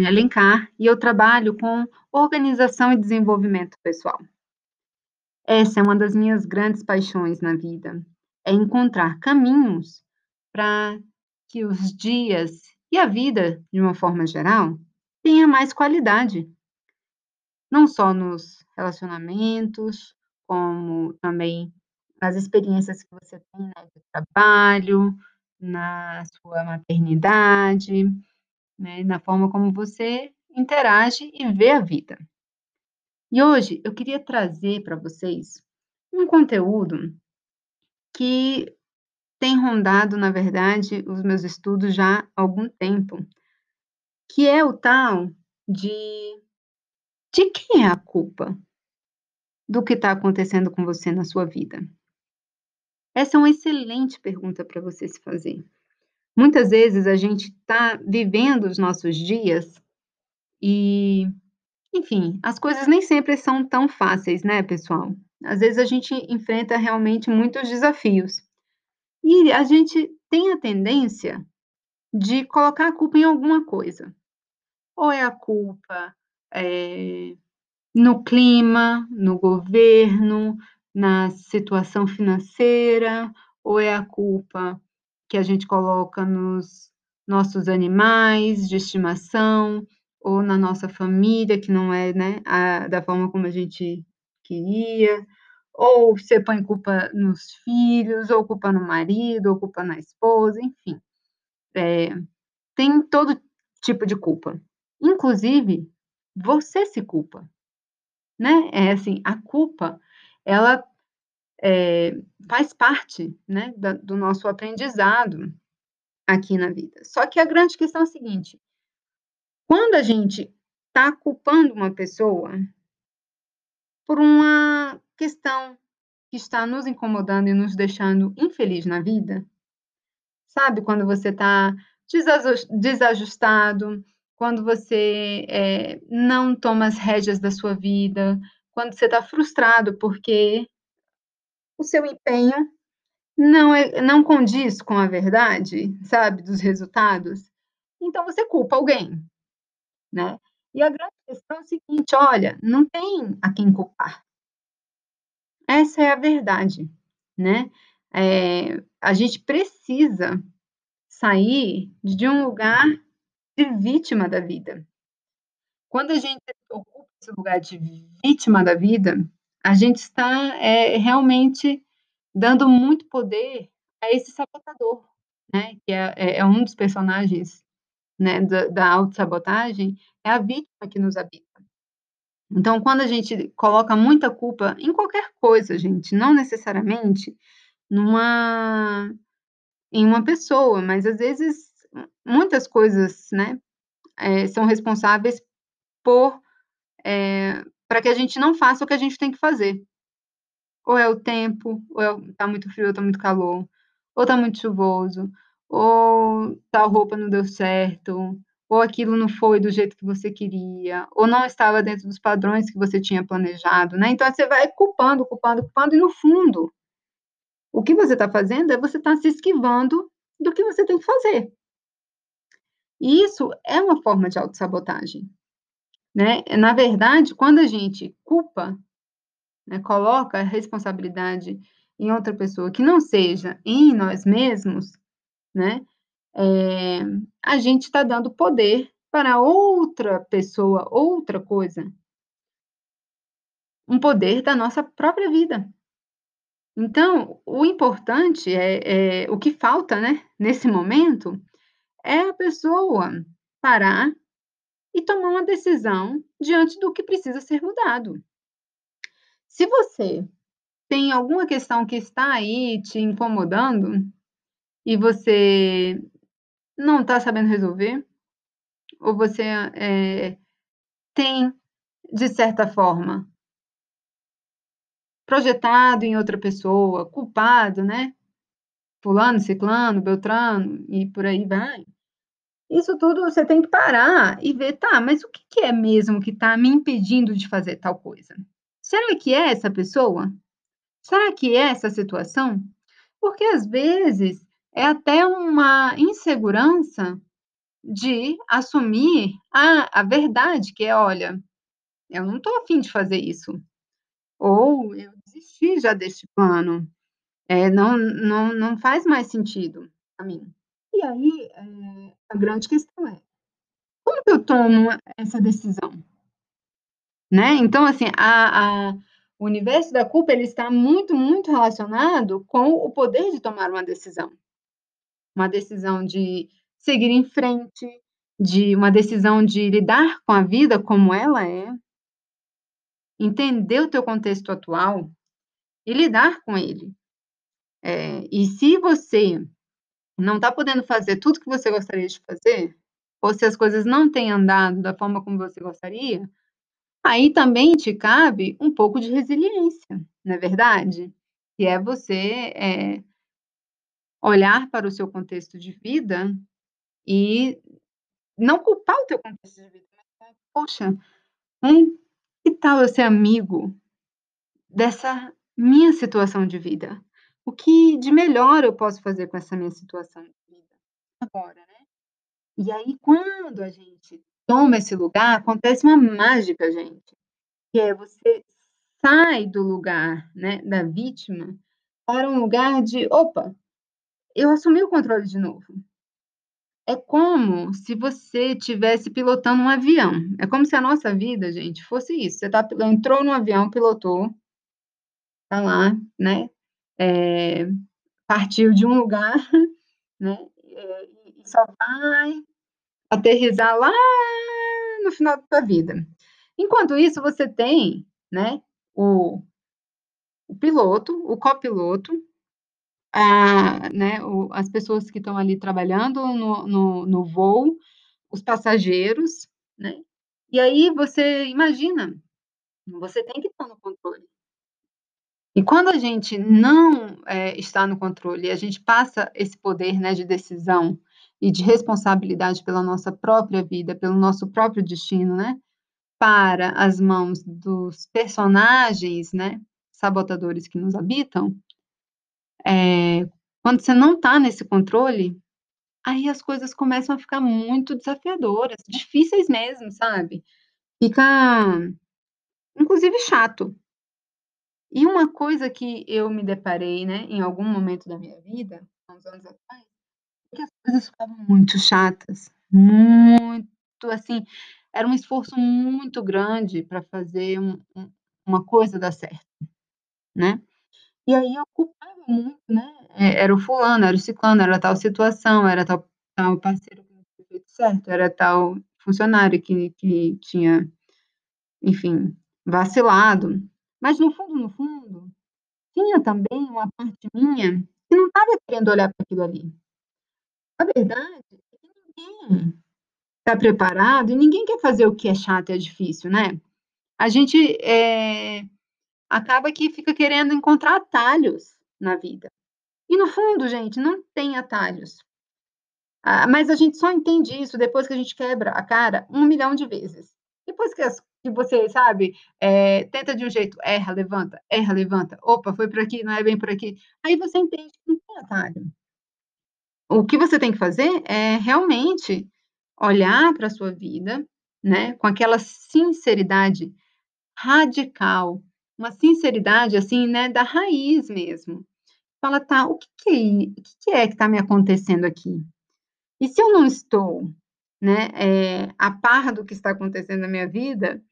Elaine Alencar e eu trabalho com organização e desenvolvimento pessoal. Essa é uma das minhas grandes paixões na vida, é encontrar caminhos para que os dias e a vida, de uma forma geral, tenha mais qualidade. Não só nos relacionamentos, como também nas experiências que você tem né, de trabalho, na sua maternidade, né, na forma como você interage e vê a vida. E hoje eu queria trazer para vocês um conteúdo que tem rondado, na verdade, os meus estudos já há algum tempo, que é o tal de de quem é a culpa do que está acontecendo com você na sua vida? Essa é uma excelente pergunta para você se fazer. Muitas vezes a gente está vivendo os nossos dias e, enfim, as coisas nem sempre são tão fáceis, né, pessoal? Às vezes a gente enfrenta realmente muitos desafios. E a gente tem a tendência de colocar a culpa em alguma coisa. Ou é a culpa é, no clima, no governo, na situação financeira, ou é a culpa que a gente coloca nos nossos animais de estimação, ou na nossa família, que não é né, a, da forma como a gente queria, ou você põe culpa nos filhos, ou culpa no marido, ou culpa na esposa, enfim. É, tem todo tipo de culpa. Inclusive, você se culpa, né? É assim, a culpa, ela é, faz parte, né, da, do nosso aprendizado aqui na vida. Só que a grande questão é a seguinte: quando a gente está culpando uma pessoa por uma questão que está nos incomodando e nos deixando infeliz na vida, sabe? Quando você está desajustado, quando você é, não toma as rédeas da sua vida, quando você está frustrado porque o seu empenho não, é, não condiz com a verdade, sabe, dos resultados, então você culpa alguém, né? E a grande questão é o seguinte, olha, não tem a quem culpar. Essa é a verdade, né? É, a gente precisa sair de um lugar de vítima da vida. Quando a gente ocupa esse lugar de vítima da vida, a gente está é, realmente dando muito poder a esse sabotador, né? Que é, é, é um dos personagens né, da, da autossabotagem, é a vítima que nos habita. Então, quando a gente coloca muita culpa em qualquer coisa, gente, não necessariamente numa em uma pessoa, mas às vezes muitas coisas, né, é, são responsáveis por é, para que a gente não faça o que a gente tem que fazer. Ou é o tempo, ou é, tá muito frio, ou tá muito calor, ou tá muito chuvoso, ou tal roupa não deu certo, ou aquilo não foi do jeito que você queria, ou não estava dentro dos padrões que você tinha planejado, né? Então você vai culpando, culpando, culpando, e no fundo, o que você está fazendo é você está se esquivando do que você tem que fazer. E isso é uma forma de autossabotagem. Né? Na verdade, quando a gente culpa, né, coloca a responsabilidade em outra pessoa que não seja em nós mesmos, né, é, a gente está dando poder para outra pessoa, outra coisa, um poder da nossa própria vida. Então, o importante é, é o que falta, né, nesse momento, é a pessoa parar e tomar uma decisão diante do que precisa ser mudado. Se você tem alguma questão que está aí te incomodando e você não está sabendo resolver, ou você é, tem, de certa forma, projetado em outra pessoa, culpado, né? Fulano, Ciclano, Beltrano e por aí vai. Isso tudo você tem que parar e ver, tá, mas o que, que é mesmo que está me impedindo de fazer tal coisa? Será que é essa pessoa? Será que é essa situação? Porque às vezes é até uma insegurança de assumir a a verdade que é: "Olha, eu não estou a fim de fazer isso", ou "Eu desisti já deste plano, eh, não não não faz mais sentido pra mim". E aí, eh, a grande questão é: como que eu tomo essa decisão? Né, então assim, a a o universo da culpa ele está muito, muito relacionado com o poder de tomar uma decisão. Uma decisão de seguir em frente, de uma decisão de lidar com a vida como ela é entender o teu contexto atual e lidar com ele. Eh, e se você não tá podendo fazer tudo que você gostaria de fazer, ou se as coisas não têm andado da forma como você gostaria, aí também te cabe um pouco de resiliência, não é verdade? Que é você, eh olhar para o seu contexto de vida e não culpar o teu contexto de vida, mas "Poxa, hum, que tal eu ser amigo dessa minha situação de vida? O que de melhor eu posso fazer com essa minha situação de vida agora, né?". E aí quando a gente toma esse lugar, acontece uma mágica gente, que é você sai do lugar, né, da vítima, para um lugar de: "Opa, eu assumi o controle de novo". É como se você tivesse pilotando um avião, é como se a nossa vida gente fosse isso, você tá entrou no avião, pilotou tá lá, né, eh, partiu de um lugar, né, e só vai aterrissar lá no final da tua vida. Enquanto isso você tem, né, o o piloto, o copiloto, a né, o as pessoas que estão ali trabalhando no no no voo, os passageiros, né, e aí você imagina, você tem que estar no controle. E quando a gente não, eh, está no controle a gente passa esse poder, né, de decisão e de responsabilidade pela nossa própria vida, pelo nosso próprio destino, né, para as mãos dos personagens, né, sabotadores que nos habitam eh, quando você não tá nesse controle, aí as coisas começam a ficar muito desafiadoras, difíceis mesmo, sabe. Fica, inclusive chato. E uma coisa que eu me deparei, né, em algum momento da minha vida, uns anos atrás, é que as coisas ficavam muito chatas, muito, assim, era um esforço muito grande pra fazer um um uma coisa dar certo, né. E aí eu culpava muito, né, eh, era o fulano, era o ciclano, era tal situação, era tal tal parceiro que não tinha feito certo, era tal funcionário que que tinha, enfim, vacilado. Mas no fundo, no fundo, tinha também uma parte minha que não estava querendo olhar pra aquilo ali. A verdade é que ninguém tá preparado e ninguém quer fazer o que é chato e é difícil, né. A gente, eh, acaba que fica querendo encontrar atalhos na vida. E no fundo gente, não tem atalhos. Ah, mas a gente só entende isso depois que a gente quebra a cara 1.000.000 de vezes. Depois que as que você, sabe, eh, tenta de um jeito, erra, levanta, erra, levanta, opa, foi por aqui, não é bem por aqui, aí você entende que não tem atalho. O que você tem que fazer é realmente olhar pra sua vida, né, com aquela sinceridade radical, uma sinceridade, assim, né, da raiz mesmo. Fala: "Tá, o que que é o que é que tá me acontecendo aqui? E se eu não estou, né, eh, a par do que está acontecendo na minha vida",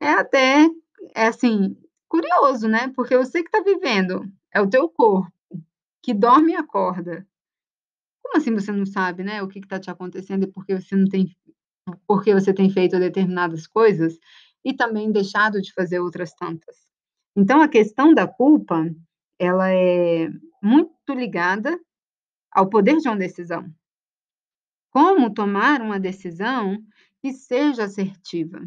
é até, é assim, curioso, né, porque você que tá vivendo, é o teu corpo, que dorme e acorda. Como assim você não sabe, né, o que que tá te acontecendo e por que você não tem por que você tem feito determinadas coisas e também deixado de fazer outras tantas? Então a questão da culpa, ela é muito ligada ao poder de uma decisão. Como tomar uma decisão que seja assertiva.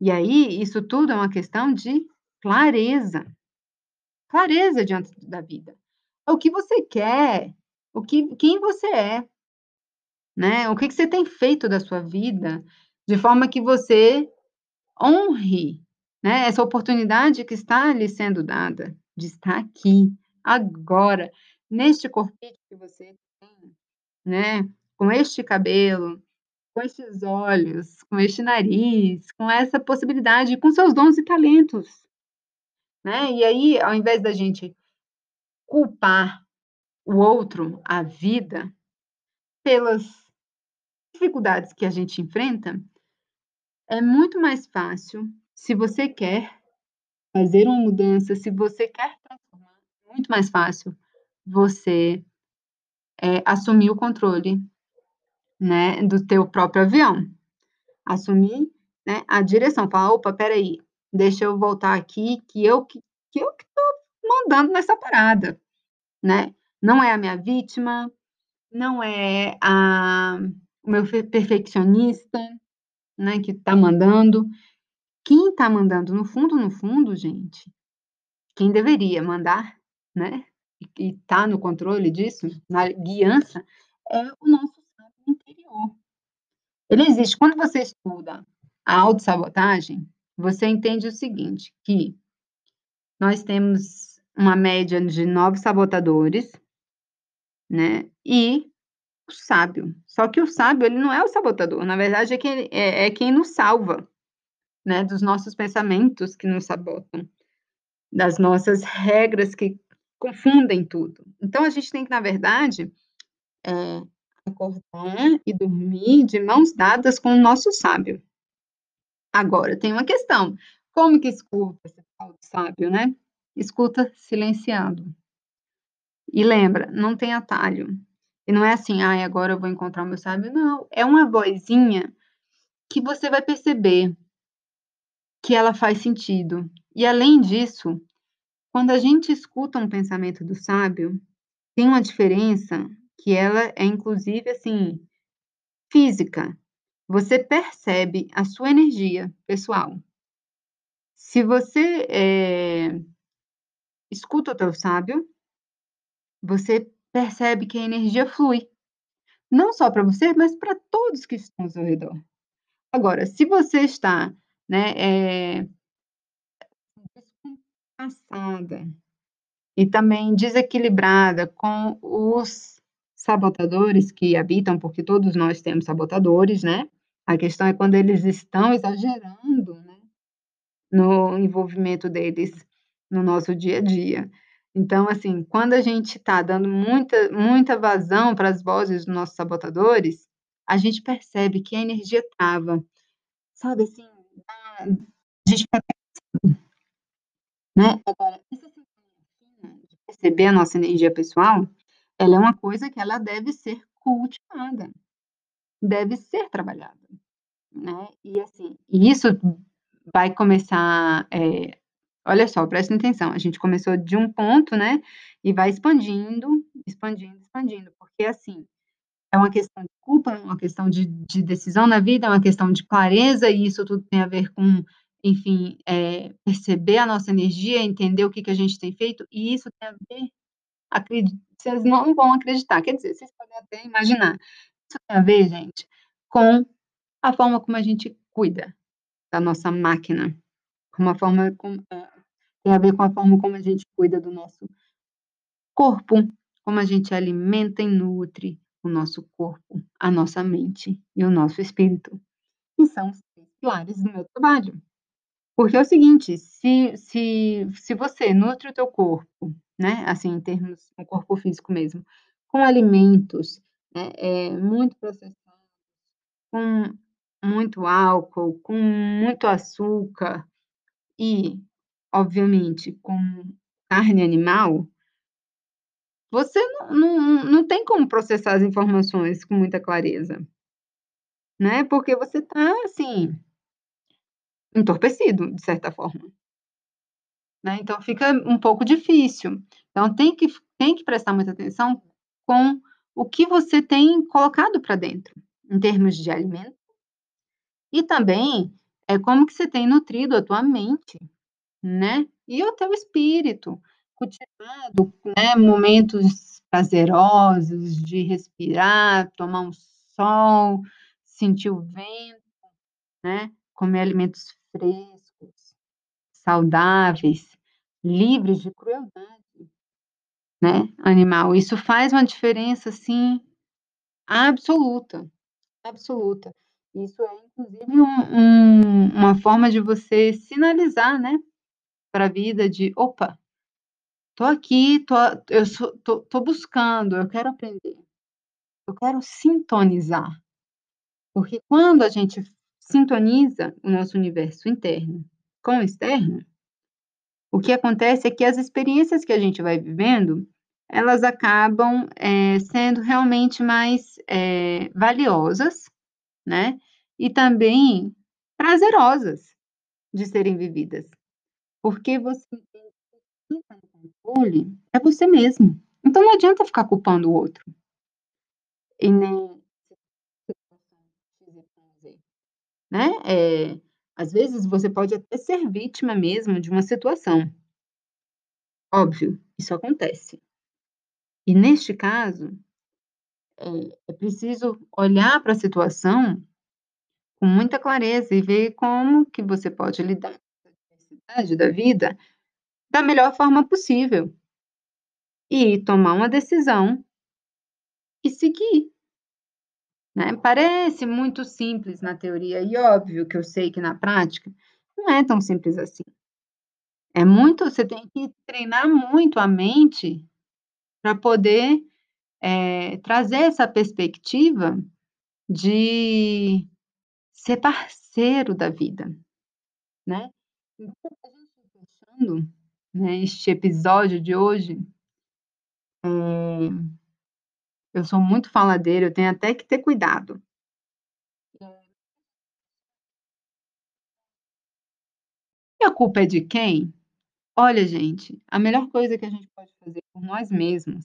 E aí, isso tudo é uma questão de clareza. Clareza diante da vida. É o que você quer, o que quem você é. Né, o que que você tem feito da sua vida, de forma que você honre, né, essa oportunidade que está lhe sendo dada, de estar aqui, agora, neste corpinho que você tem, né, com este cabelo, com estes olhos, com este nariz, com essa possibilidade, com seus dons e talentos, né. E aí, ao invés da gente culpar o outro, a vida, pelas dificuldades que a gente enfrenta, é muito mais fácil, se você quer fazer uma mudança, se você quer transformar, muito mais fácil você, eh, assumir o controle, né, do teu próprio avião. Assumir, né, a direção, falar: "Opa, espera aí, deixa eu voltar aqui que eu que que eu que tô mandando nessa parada", né. Não é a minha vítima, não é a o meu fe perfeccionista, né, que tá mandando. Quem tá mandando no fundo, no fundo, gente, quem deveria mandar, né, e tá no controle disso, na guiança, é o nosso Ele existe. Quando você estuda a autossabotagem, você entende o seguinte, que nós temos uma média de 9 sabotadores, né, e o sábio. Só que o sábio, ele não é o sabotador, na verdade é quem é é quem nos salva, né, dos nossos pensamentos que nos sabotam, das nossas regras que confundem tudo. Então a gente tem que, na verdade, eh, acordar e dormir de mãos dadas com o nosso sábio. Agora tem uma questão, como que escuta esse tal sábio, né? Escuta silenciando. E lembra, não tem atalho. E não é assim: "Ai, agora eu vou encontrar o meu sábio", não, é uma vozinha que você vai perceber que ela faz sentido. E além disso, quando a gente escuta um pensamento do sábio, tem uma diferença que ela é inclusive, assim, física. Você percebe a sua energia pessoal. Se você, eh, escuta o teu sábio você percebe que a energia flui, não só pra você, mas pra todos que estão ao seu redor. Agora, se você está, né, eh descompassada e também desequilibrada com os sabotadores que habitam, porque todos nós temos sabotadores, né, a questão é quando eles estão exagerando, né, no envolvimento deles no nosso dia a dia. Então, assim, quando a gente tá dando muita muita vazão para as vozes dos nossos sabotadores, a gente percebe que a energia trava, sabe, assim, a gente. Né. Agora, essa sintonia fina de perceber a nossa energia pessoal, ela é uma coisa que ela deve ser cultivada, deve ser trabalhada, né. E assim, isso vai começar, eh, olha só, prestem atenção, a gente começou de um ponto, né, e vai expandindo, expandindo, expandindo, porque assim, é uma questão de culpa, é uma questão de de decisão na vida, é uma questão de clareza e isso tudo tem a ver com, enfim, eh, perceber a nossa energia, entender o que que a gente tem feito e isso tem a ver, acredi vocês não vão acreditar, quer dizer, vocês podem até imaginar, isso tem a ver, gente, com a forma como a gente cuida da nossa máquina, com a forma como, eh, tem a ver com a forma como a gente cuida do nosso corpo, como a gente alimenta e nutre o nosso corpo, a nossa mente e o nosso espírito, que são os 3 pilares do meu trabalho. Porque é o seguinte, se se se você nutre o teu corpo, né, assim, em termos o corpo físico mesmo, com alimentos, né, eh, muito processados, com muito álcool, com muito açúcar e, obviamente, com carne animal você não não não tem como processar as informações com muita clareza. Né, porque você tá, assim entorpecido, de certa forma. Né, então fica um pouco difícil. Então tem que tem que prestar muita atenção com o que você tem colocado pra dentro, em termos de alimento e também, eh, como que você tem nutrido a tua mente, né, e o teu espírito, cultivado, né, momentos prazerosos de respirar, tomar um sol, sentir o vento, né, comer alimentos frescos, saudáveis, livres de crueldade, né, animal. Isso faz uma diferença, assim, absoluta, absoluta. Isso é inclusive um um uma forma de você sinalizar, né, pra vida de: "Opa, tô aqui, tô eu sou tô tô buscando, eu quero aprender, eu quero sintonizar". Porque quando a gente sintoniza o nosso universo interno com o externo o que acontece é que as experiências que a gente vai vivendo, elas acabam, eh, sendo realmente mais, eh, valiosas, né, e também prazerosas de serem vividas, porque você entende que quem tá no controle é você mesmo, então não adianta ficar culpando o outro. E nem né, eh, às vezes você pode até ser vítima mesmo de uma situação. Óbvio, isso acontece. E neste caso, eh, é preciso olhar pra situação com muita clareza e ver como que você pode lidar com essa diversidade da vida da melhor forma possível. E tomar uma decisão e seguir. Né, parece muito simples na teoria e óbvio que eu sei que na prática não é tão simples assim. É muito você tem que treinar muito a mente pra poder, eh, trazer essa perspectiva de ser parceiro da vida, né. Então pra gente ir fechando, né, este episódio de hoje eu sou muito faladeira, eu tenho até que ter cuidado. E a culpa é de quem? Olha gente, a melhor coisa que a gente pode fazer por nós mesmos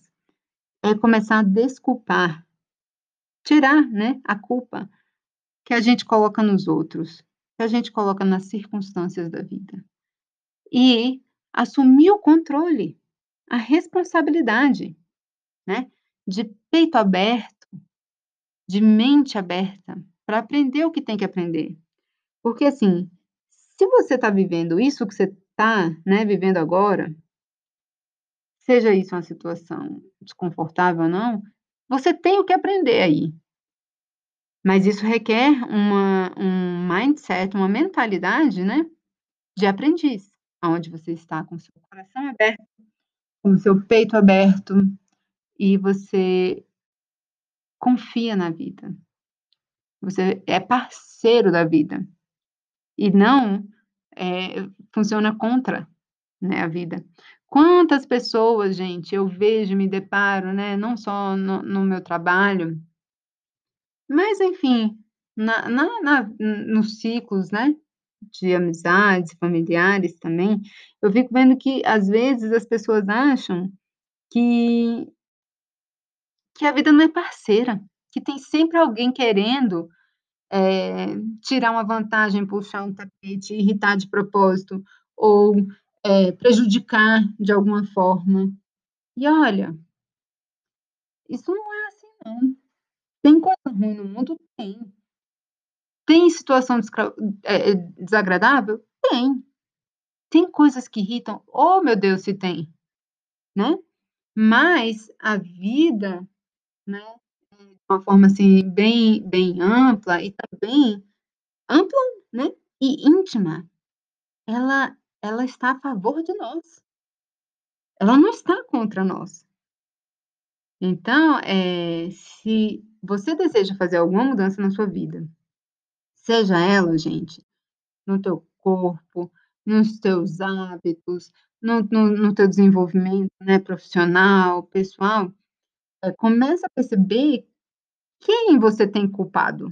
é começar a desculpar, tirar, né, a culpa que a gente coloca nos outros, que a gente coloca nas circunstâncias da vida. E assumir o controle, a responsabilidade, né, de peito aberto, de mente aberta, pra aprender o que tem que aprender. Porque assim, se você tá vivendo isso que você tá, né, vivendo agora seja isso uma situação desconfortável ou não, você tem o que aprender aí. Mas isso requer uma um mindset, uma mentalidade, né, de aprendiz, aonde você está com o seu coração aberto, com o seu peito aberto e você confia na vida. Você é parceiro da vida. E não, eh, funciona contra, né, a vida. Quantas pessoas gente eu vejo, me deparo, né, não só no no meu trabalho mas enfim, na na na nos ciclos, né, de amizades, familiares também, eu fico vendo que às vezes as pessoas acham que que a vida não é parceira, que tem sempre alguém querendo, eh, tirar uma vantagem, puxar um tapete, irritar de propósito ou, eh, prejudicar de alguma forma. E olha isso não é assim não. Tem coisa ruim no mundo? Tem. Tem situação eh, desagradável? Tem. Tem coisas que irritam? Oh meu Deus se tem, né. Mas a vida, né, de uma forma assim bem bem ampla e também ampla, né, e íntima, ela ela está a favor de nós. Ela não está contra nós. Então, eh, se você deseja fazer alguma mudança na sua vida, seja ela gente, no teu corpo, nos teus hábitos, no no no teu desenvolvimento, né, profissional, pessoal, eh, começa a perceber quem você tem culpado.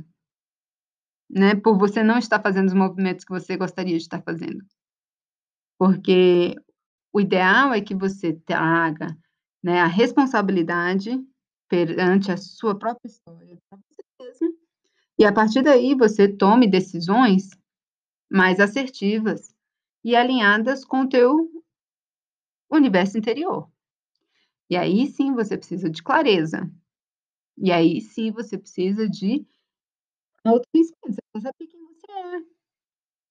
Né, por você não estar fazendo os movimentos que você gostaria de estar fazendo. Porque o ideal é que você traga, né, a responsabilidade perante a sua própria história pra você mesmo, e a partir daí você tome decisões mais assertivas e alinhadas com o teu universo interior. E aí sim você precisa de clareza. E aí sim você precisa de autoconhecimento, você saber quem você é,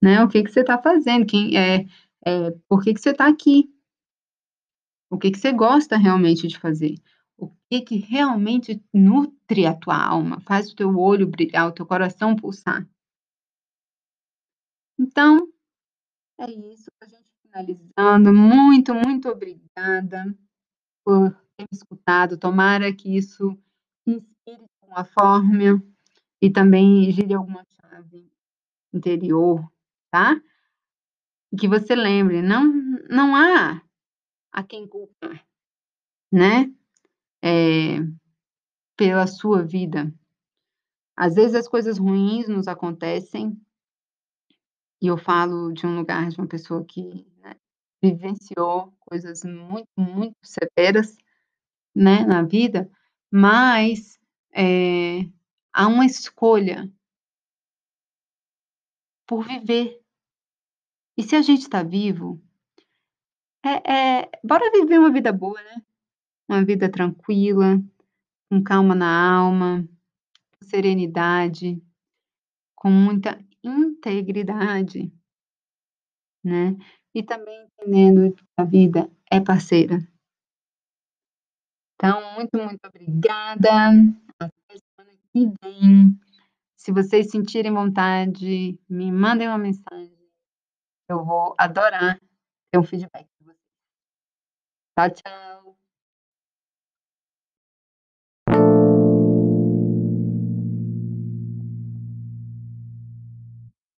né, o que que você tá fazendo, quem eh eh, por que que você tá aqui. O que que você gosta realmente de fazer. O que que realmente nutre a tua alma, faz o teu olho brilhar, o teu coração pulsar. Então, é isso, pra gente finalizando, muito, muito obrigada por ter me escutado, tomara que isso inspire alguma forma e também gire alguma chave interior, tá. Que você lembre, não não há a quem culpar, né, eh, pela sua vida. Às vezes as coisas ruins nos acontecem e eu falo de um lugar de uma pessoa que, vivenciou coisas muito, muito severas, né, na vida, mas, eh, há uma escolha por viver. E se a gente tá vivo é é bora viver uma vida boa, né, uma vida tranquila, com calma na alma, serenidade, com muita integridade. Né, e também entendendo que a vida é parceira. Então, muito, muito obrigada, até semana que vem. Se vocês sentirem vontade, me mandem uma mensagem, eu vou adorar ter um feedback de vocês. Tchau, tchau.